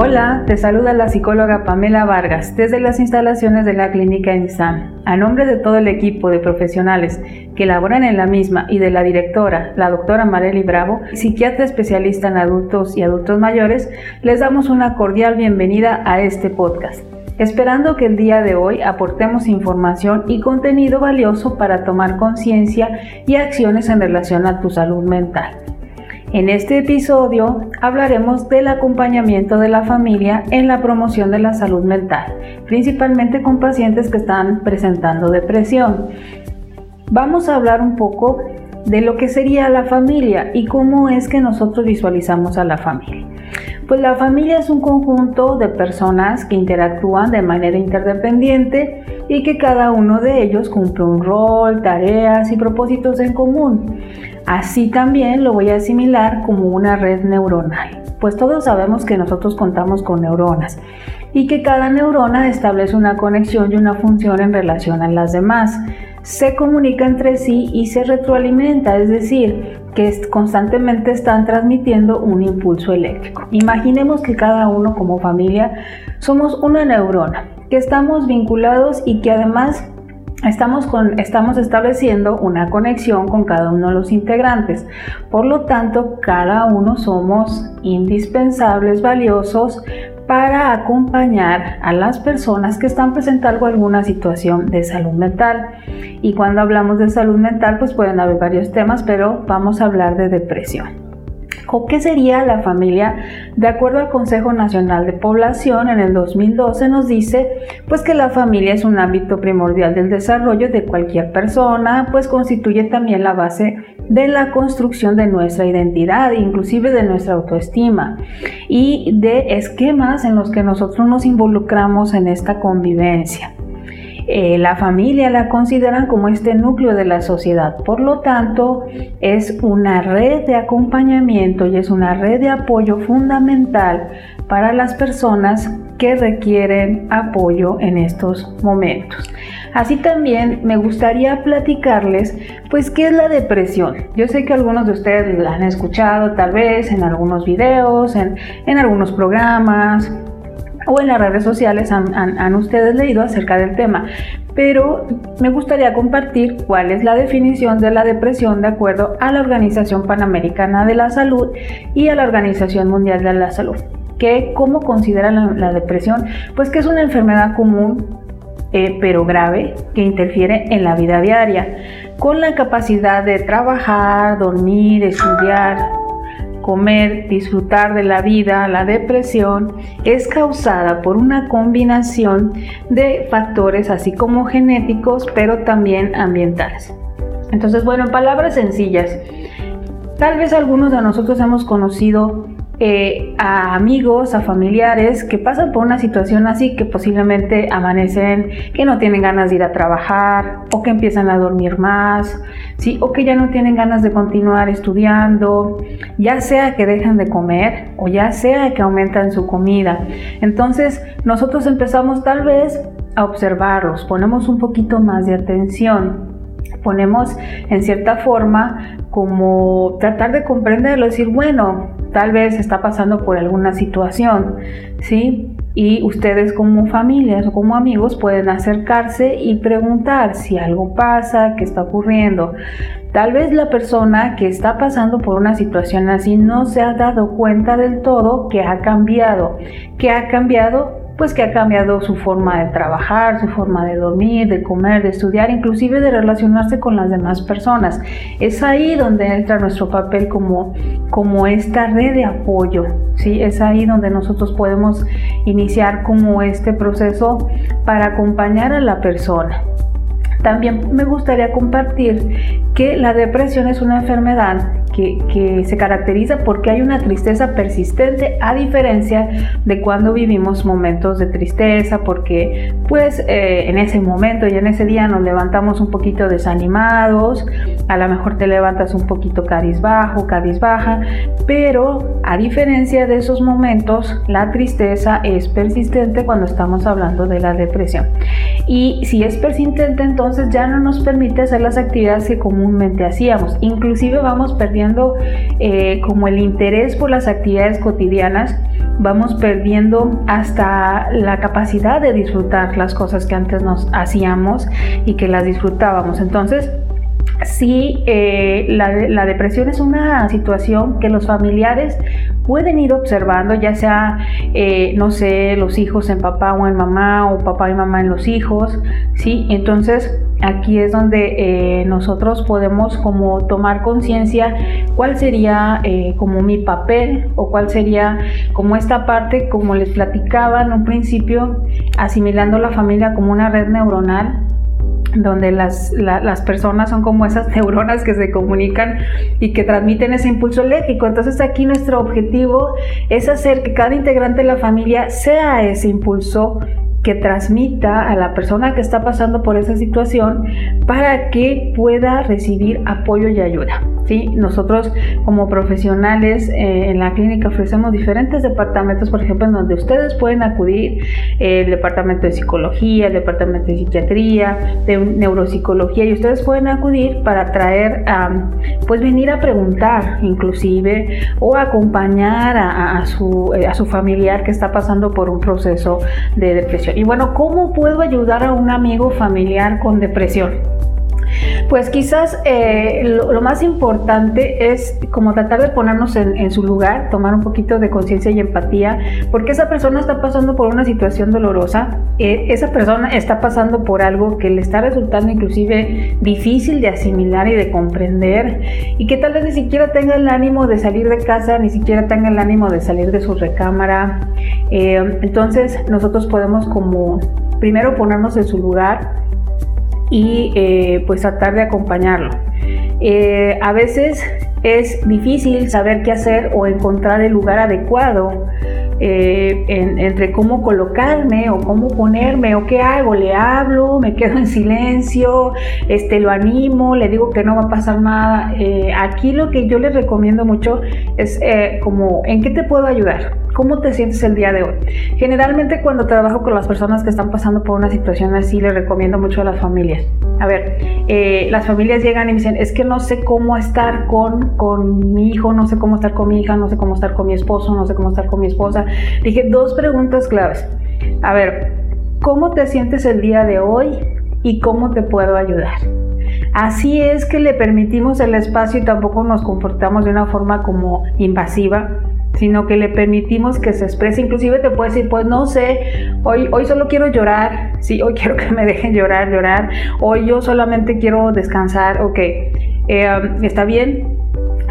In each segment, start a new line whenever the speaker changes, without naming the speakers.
Hola, te saluda la psicóloga Pamela Vargas desde las instalaciones de la clínica Ensam. A nombre de todo el equipo de profesionales que laboran en la misma y de la directora, la doctora Marely Bravo, psiquiatra especialista en adultos y adultos mayores, les damos una cordial bienvenida a este podcast esperando que el día de hoy aportemos información y contenido valioso para tomar conciencia y acciones en relación a tu salud mental. En este episodio hablaremos del acompañamiento de la familia en la promoción de la salud mental, principalmente con pacientes que están presentando depresión. Vamos a hablar un poco de lo que sería la familia y cómo es que nosotros visualizamos a la familia. Pues la familia es un conjunto de personas que interactúan de manera interdependiente y que cada uno de ellos cumple un rol, tareas y propósitos en común. Así también lo voy a asimilar como una red neuronal, pues todos sabemos que nosotros contamos con neuronas y que cada neurona establece una conexión y una función en relación a las demás. Se comunica entre sí y se retroalimenta, es decir, que constantemente están transmitiendo un impulso eléctrico. Imaginemos que cada uno como familia somos una neurona, que estamos vinculados y que además Estamos, con, estamos, estableciendo una conexión con cada uno de los integrantes. Por lo tanto, cada uno somos indispensables, valiosos para acompañar a las personas que están presentando alguna situación de salud mental. Y cuando hablamos de salud mental, pues pueden haber varios temas, pero vamos a hablar de depresión. ¿Qué sería la familia? De acuerdo al Consejo Nacional de Población, en el 2012 nos dice pues que la familia es un ámbito primordial del desarrollo de cualquier persona, pues constituye también la base de la construcción de nuestra identidad, inclusive de nuestra autoestima y de esquemas en los que nosotros nos involucramos en esta convivencia. Eh, la familia la consideran como este núcleo de la sociedad. Por lo tanto, es una red de acompañamiento y es una red de apoyo fundamental para las personas que requieren apoyo en estos momentos. Así también me gustaría platicarles, pues, qué es la depresión. Yo sé que algunos de ustedes la han escuchado tal vez en algunos videos, en, en algunos programas, o en las redes sociales han, ustedes leído acerca del tema. Pero me gustaría compartir cuál es la definición de la depresión de acuerdo a la Organización Panamericana de la Salud y a la Organización Mundial de la Salud. Que, ¿Cómo consideran la, depresión? Pues que es una enfermedad común eh, pero grave que interfiere en la vida diaria, con la capacidad de trabajar, dormir, estudiar, comer, disfrutar de la vida, la depresión es causada por una combinación de factores así como genéticos, pero también ambientales. Entonces, bueno, en palabras sencillas, tal vez algunos de nosotros hemos conocido eh, a amigos, a familiares que pasan por una situación así, que posiblemente amanecen, que no tienen ganas de ir a trabajar, o que empiezan a dormir más, ¿sí? o que ya no tienen ganas de continuar estudiando, ya sea que dejan de comer o ya sea que aumentan su comida. Entonces nosotros empezamos tal vez a observarlos, ponemos un poquito más de atención ponemos en cierta forma como tratar de comprenderlo, decir, bueno, tal vez está pasando por alguna situación, ¿sí? Y ustedes como familias o como amigos pueden acercarse y preguntar si algo pasa, qué está ocurriendo. Tal vez la persona que está pasando por una situación así no se ha dado cuenta del todo que ha cambiado, que ha cambiado pues que ha cambiado su forma de trabajar, su forma de dormir, de comer, de estudiar, inclusive de relacionarse con las demás personas. Es ahí donde entra nuestro papel como, como esta red de apoyo, ¿sí? Es ahí donde nosotros podemos iniciar como este proceso para acompañar a la persona. También me gustaría compartir que la depresión es una enfermedad que, se caracteriza porque hay una tristeza persistente a diferencia de cuando vivimos momentos de tristeza porque pues eh, en ese momento y en ese día nos levantamos un poquito desanimados, a lo mejor te levantas un poquito bajo, baja, pero a diferencia de esos momentos la tristeza es persistente cuando estamos hablando de la depresión. y si es persistente entonces ya no nos permite hacer las actividades que comúnmente hacíamos. Inclusive vamos perdiendo eh, como el interés por las actividades cotidianas, vamos perdiendo hasta la capacidad de disfrutar las cosas que antes nos hacíamos y que las disfrutábamos. Entonces, Sí, eh, la, depresión es una situación que los familiares pueden ir observando, ya sea, eh, no sé, los hijos en papá o en mamá, o papá y mamá en los hijos, ¿sí? Entonces, aquí es donde eh, nosotros podemos como tomar conciencia cuál sería como mi papel o cuál sería como esta parte, como les platicaba en un principio, asimilando la familia como una red neuronal donde las, las, personas son como esas neuronas que se comunican y que transmiten ese impulso eléctrico. Entonces aquí nuestro objetivo es hacer que cada integrante de la familia sea ese impulso que transmita a la persona que está pasando por esa situación para que pueda recibir apoyo y ayuda. ¿sí? Nosotros como profesionales eh, en la clínica ofrecemos diferentes departamentos, por ejemplo, en donde ustedes pueden acudir, el departamento de psicología, el departamento de psiquiatría, de neuropsicología, y ustedes pueden acudir para traer, pues venir a preguntar inclusive o acompañar a, su, eh, a su familiar que está pasando por un proceso de depresión y bueno, ¿cómo puedo ayudar a un amigo familiar con depresión? Pues quizás eh, lo, más importante es como tratar de ponernos en, su lugar, tomar un poquito de conciencia y empatía, porque esa persona está pasando por una situación dolorosa, eh, esa persona está pasando por algo que le está resultando inclusive difícil de asimilar y de comprender, y que tal vez ni siquiera tenga el ánimo de salir de casa, ni siquiera tenga el ánimo de salir de su recámara. Eh, entonces nosotros podemos como primero ponernos en su lugar, y eh, pues tratar de acompañarlo. Eh, a veces es difícil saber qué hacer o encontrar el lugar adecuado eh, entre cómo colocarme o cómo ponerme o qué hago, le hablo, me quedo en silencio, este, lo animo, le digo que no va a pasar nada. aquí lo que yo les recomiendo mucho es como, ¿en qué te puedo ayudar? ¿Cómo te sientes el día de hoy? Generalmente cuando trabajo con las personas que están pasando por una situación así, les recomiendo mucho a las familias. A ver, eh, las familias llegan y me dicen, es que no sé cómo estar con, con mi hijo, no sé cómo estar con mi hija, no sé cómo estar con mi esposo, no sé cómo estar con mi esposa. Dije, dos preguntas claves. A ver, ¿cómo te sientes el día de hoy y cómo te puedo ayudar? Así es que le permitimos el espacio y tampoco nos comportamos de una forma como invasiva, sino que le permitimos que se exprese. Inclusive te puede decir, pues no sé, hoy, hoy solo quiero llorar, sí, hoy quiero que me dejen llorar, llorar, hoy yo solamente quiero descansar, ok, eh, está bien,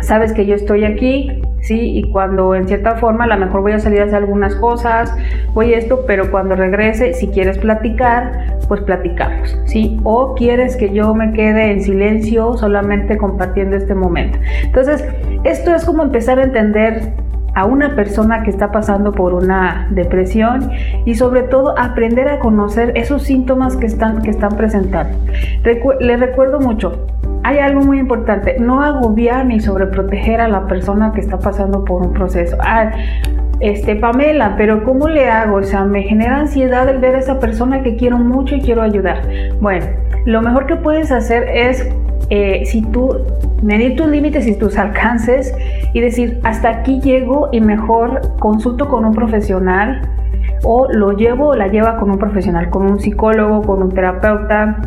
sabes que yo estoy aquí, ¿sí? Y cuando en cierta forma a lo mejor voy a salir a hacer algunas cosas, voy esto, pero cuando regrese, si quieres platicar, pues platicamos, ¿sí? O quieres que yo me quede en silencio solamente compartiendo este momento. Entonces, esto es como empezar a entender a una persona que está pasando por una depresión y sobre todo aprender a conocer esos síntomas que están, que están presentando. le recuerdo mucho, hay algo muy importante, no agobiar ni sobreproteger a la persona que está pasando por un proceso. Ah, este, Pamela, pero ¿cómo le hago? O sea, me genera ansiedad el ver a esa persona que quiero mucho y quiero ayudar. Bueno, lo mejor que puedes hacer es eh, si tú medir tus límites y tus alcances y decir hasta aquí llego y mejor consulto con un profesional o lo llevo o la lleva con un profesional, con un psicólogo, con un terapeuta,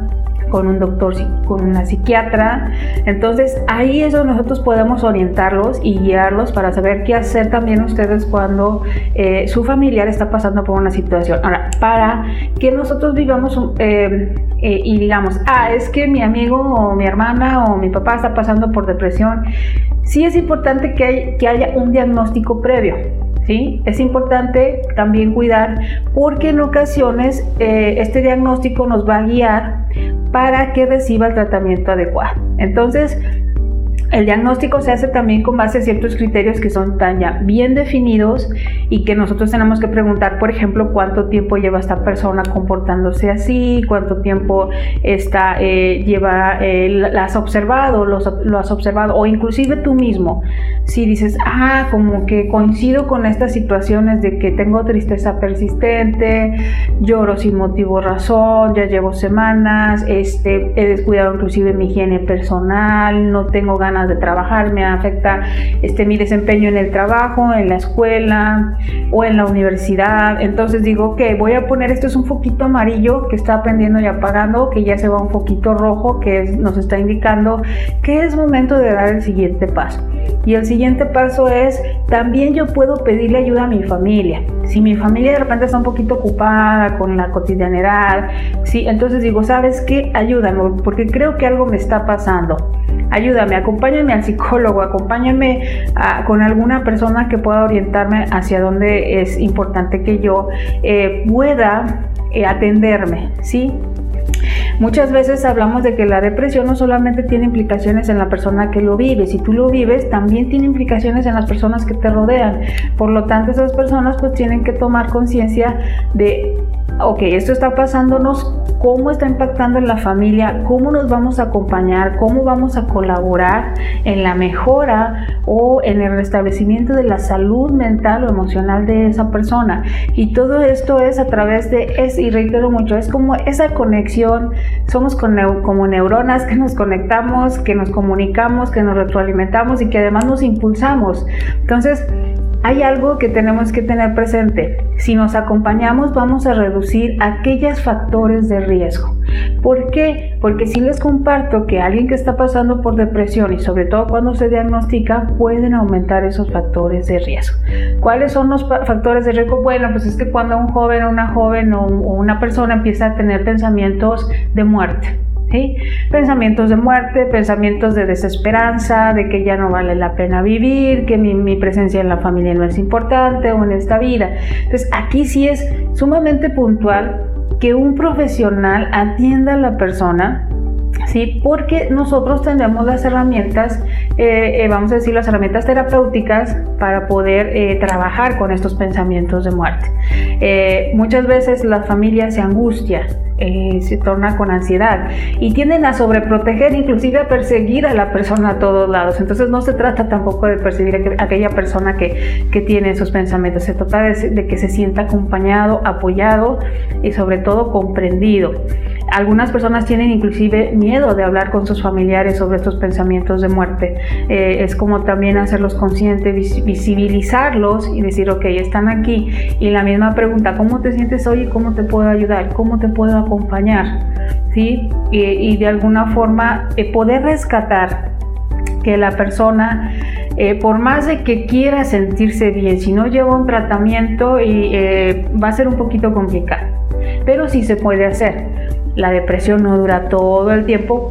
con un doctor, con una psiquiatra. Entonces ahí es donde nosotros podemos orientarlos y guiarlos para saber qué hacer también ustedes cuando eh, su familiar está pasando por una situación. Ahora, para que nosotros vivamos eh, eh, y digamos, ah, es que mi amigo o mi hermana o mi papá está pasando por depresión, sí es importante que, que haya un diagnóstico previo. ¿Sí? Es importante también cuidar porque en ocasiones este diagnóstico nos va a guiar para que reciba el tratamiento adecuado. Entonces, El diagnóstico se hace también con base a ciertos criterios que son tan ya bien definidos y que nosotros tenemos que preguntar, por ejemplo, cuánto tiempo lleva esta persona comportándose así, cuánto tiempo está, eh, lleva, eh, la has observado, lo, lo has observado, o inclusive tú mismo, si dices, ah, como que coincido con estas situaciones de que tengo tristeza persistente, lloro sin motivo razón, ya llevo semanas, este, he descuidado inclusive mi higiene personal, no tengo ganas de trabajar, me afecta este, mi desempeño en el trabajo, en la escuela o en la universidad. Entonces digo, ok, voy a poner, esto es un foquito amarillo que está prendiendo y apagando, que ya se va un foquito rojo que nos está indicando que es momento de dar el siguiente paso. Y el siguiente paso es, también yo puedo pedirle ayuda a mi familia. Si mi familia de repente está un poquito ocupada con la cotidianidad, sí, entonces digo, ¿sabes qué? Ayúdame, porque creo que algo me está pasando ayúdame, acompáñame al psicólogo, acompáñame con alguna persona que pueda orientarme hacia dónde es importante que yo eh, pueda eh, atenderme, ¿sí? Muchas veces hablamos de que la depresión no solamente tiene implicaciones en la persona que lo vive, si tú lo vives, también tiene implicaciones en las personas que te rodean. Por lo tanto, esas personas pues tienen que tomar conciencia de ok, esto está pasándonos, cómo está impactando en la familia, cómo nos vamos a acompañar, cómo vamos a colaborar en la mejora o en el restablecimiento de la salud mental o emocional de esa persona. Y todo esto es a través de, es, y reitero mucho, es como esa conexión, somos como neuronas que nos conectamos, que nos comunicamos, que nos retroalimentamos y que además nos impulsamos. Entonces, hay algo que tenemos que tener presente. Si nos acompañamos vamos a reducir aquellos factores de riesgo. ¿Por qué? Porque si les comparto que alguien que está pasando por depresión y sobre todo cuando se diagnostica pueden aumentar esos factores de riesgo. ¿Cuáles son los factores de riesgo? Bueno, pues es que cuando un joven o una joven o una persona empieza a tener pensamientos de muerte Pensamientos de muerte, pensamientos de desesperanza, de que ya no vale la pena vivir, que mi, mi, presencia en la familia no es importante o en esta vida. Entonces aquí sí es sumamente puntual que un profesional atienda a la persona ¿sí? Porque nosotros tenemos las herramientas, eh, eh, vamos a decir, las herramientas terapéuticas para poder eh, trabajar con estos pensamientos de muerte. muchas veces la familia se angustia, se torna con ansiedad y tienden a sobreproteger, inclusive a perseguir a la persona a todos lados. Entonces no se trata tampoco de perseguir a aquella persona que, que tiene esos pensamientos, se trata de, de que se sienta acompañado, apoyado y sobre todo comprendido. Algunas personas tienen inclusive miedo de hablar con sus familiares sobre estos pensamientos de muerte. Eh, es como también hacerlos conscientes, visibilizarlos y decir, ok, están aquí. Y la misma pregunta, ¿cómo te sientes hoy y cómo te puedo ayudar? ¿Cómo te puedo acompañar? ¿Sí? Y, de alguna forma eh, poder rescatar que la persona, eh, por más de que quiera sentirse bien, si no lleva un tratamiento y, va a ser un poquito complicado, pero sí se puede hacer. La depresión no dura todo el tiempo,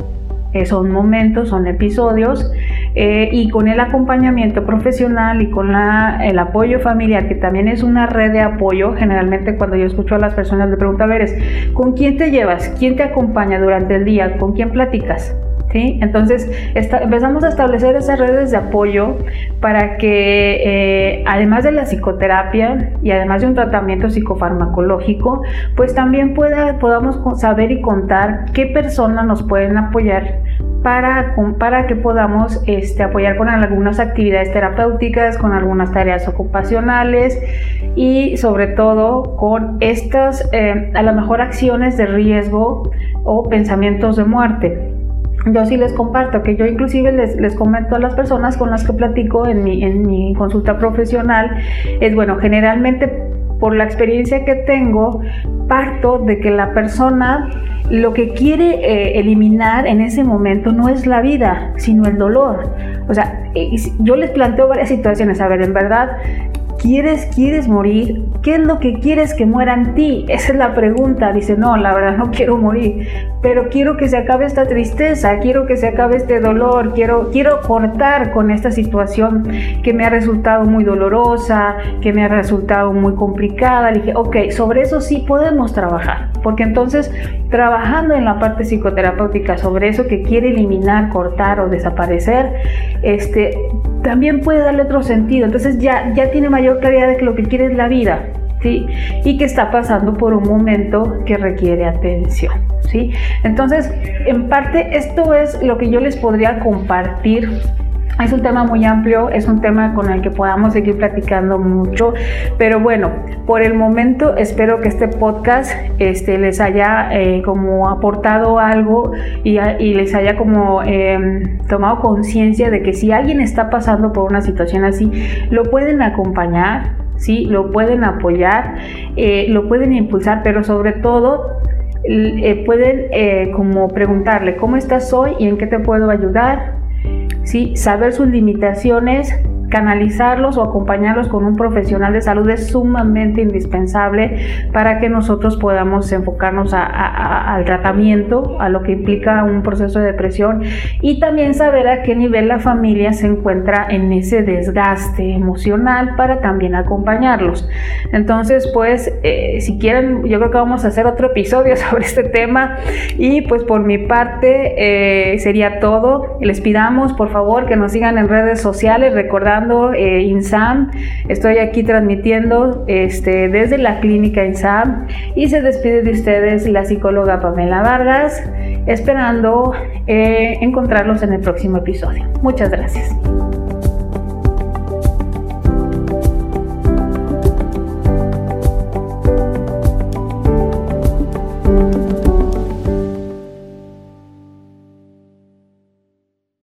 eh, son momentos, son episodios, eh, y con el acompañamiento profesional y con el apoyo familiar, que también es una red de apoyo, generalmente cuando yo escucho a las personas le pregunto, a ver, ¿con quién te llevas? ¿Quién te acompaña durante el día? ¿Con quién platicas? Entonces empezamos a establecer esas redes de apoyo para que eh, además de la psicoterapia y además de un tratamiento psicofarmacológico, pues también pueda, podamos saber y contar qué personas nos pueden apoyar para, para que podamos este, apoyar con algunas actividades terapéuticas, con algunas tareas ocupacionales y sobre todo con estas eh, a lo mejor acciones de riesgo o pensamientos de muerte yo sí les comparto, que yo inclusive les, les comento a las personas con las que platico en mi, en mi consulta profesional, es bueno, generalmente por la experiencia que tengo, parto de que la persona lo que quiere eh, eliminar en ese momento no es la vida, sino el dolor. O sea, yo les planteo varias situaciones. A ver, en verdad, ¿Quieres, ¿Quieres morir? ¿Qué es lo que quieres que muera en ti? Esa es la pregunta. Dice, no, la verdad no quiero morir. pero quiero que se acabe esta tristeza, quiero que se acabe este dolor, quiero, quiero cortar con esta situación que me ha resultado muy dolorosa, que me ha resultado muy complicada. Le dije, ok, sobre eso sí podemos trabajar, porque entonces trabajando en la parte psicoterapéutica sobre eso que quiere eliminar, cortar o desaparecer, este, también puede darle otro sentido. Entonces ya, ya tiene mayor claridad de que lo que quiere es la vida. ¿Sí? y que está pasando por un momento que requiere atención. ¿sí? Entonces, en parte, esto es lo que yo les podría compartir es un tema muy amplio, es un tema con el que podamos seguir platicando mucho, pero bueno, por el momento espero que este podcast este, les haya eh, como aportado algo y, les haya como em, tomado conciencia de que si alguien está pasando por una situación así, lo pueden acompañar, ¿sí? lo pueden apoyar, eh, lo pueden impulsar, pero sobre todo eh, pueden como preguntarle cómo estás hoy y en qué te puedo ayudar, ¿sí? saber sus limitaciones canalizarlos o acompañarlos con un profesional de salud es sumamente indispensable para que nosotros podamos enfocarnos al tratamiento, a lo que implica un proceso de depresión y también saber a qué nivel la familia se encuentra en ese desgaste emocional para también acompañarlos. Entonces, pues, eh, si quieren, yo creo que vamos a hacer otro episodio sobre este tema y pues por mi parte eh, sería todo. Les pidamos, por favor, que nos sigan en redes sociales, eh, INSAM. Estoy aquí transmitiendo este, desde la clínica INSAM y se despide de ustedes la psicóloga Pamela Vargas, esperando eh, encontrarlos en el próximo episodio. Muchas gracias.